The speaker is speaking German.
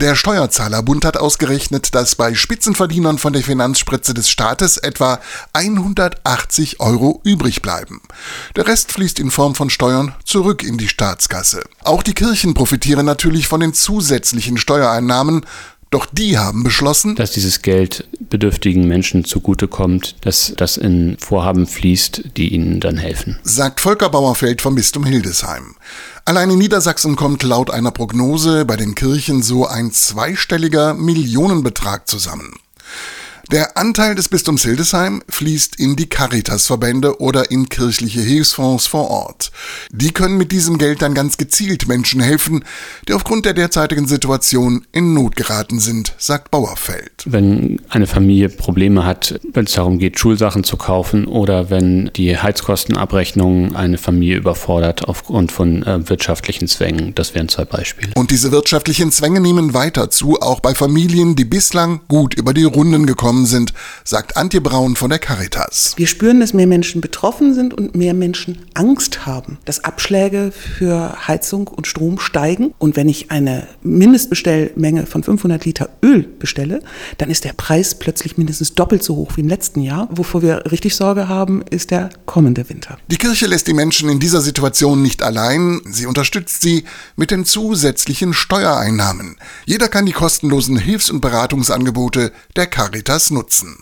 Der Steuerzahlerbund hat ausgerechnet, dass bei Spitzenverdienern von der Finanzspritze des Staates etwa 180 Euro übrig bleiben. Der Rest fließt in Form von Steuern zurück in die Staatskasse. Auch die Kirchen profitieren natürlich von den zusätzlichen Steuereinnahmen, doch die haben beschlossen, dass dieses Geld bedürftigen Menschen zugutekommt, dass das in Vorhaben fließt, die ihnen dann helfen. Sagt Volker Bauerfeld vom Bistum Hildesheim. Allein in Niedersachsen kommt laut einer Prognose bei den Kirchen so ein zweistelliger Millionenbetrag zusammen. Der Anteil des Bistums Hildesheim fließt in die Caritas-Verbände oder in kirchliche Hilfsfonds vor Ort. Die können mit diesem Geld dann ganz gezielt Menschen helfen, die aufgrund der derzeitigen Situation in Not geraten sind, sagt Bauerfeld. Wenn eine Familie Probleme hat, wenn es darum geht, Schulsachen zu kaufen oder wenn die Heizkostenabrechnung eine Familie überfordert aufgrund von äh, wirtschaftlichen Zwängen, das wären zwei Beispiele. Und diese wirtschaftlichen Zwänge nehmen weiter zu, auch bei Familien, die bislang gut über die Runden gekommen gekommen sind, sagt Antje Braun von der Caritas. Wir spüren, dass mehr Menschen betroffen sind und mehr Menschen Angst haben, dass Abschläge für Heizung und Strom steigen. Und wenn ich eine Mindestbestellmenge von 500 Liter Öl bestelle, dann ist der Preis plötzlich mindestens doppelt so hoch wie im letzten Jahr. Wovor wir richtig Sorge haben, ist der kommende Winter. Die Kirche lässt die Menschen in dieser Situation nicht allein. Sie unterstützt sie mit den zusätzlichen Steuereinnahmen. Jeder kann die kostenlosen Hilfs- und Beratungsangebote der Caritas nutzen.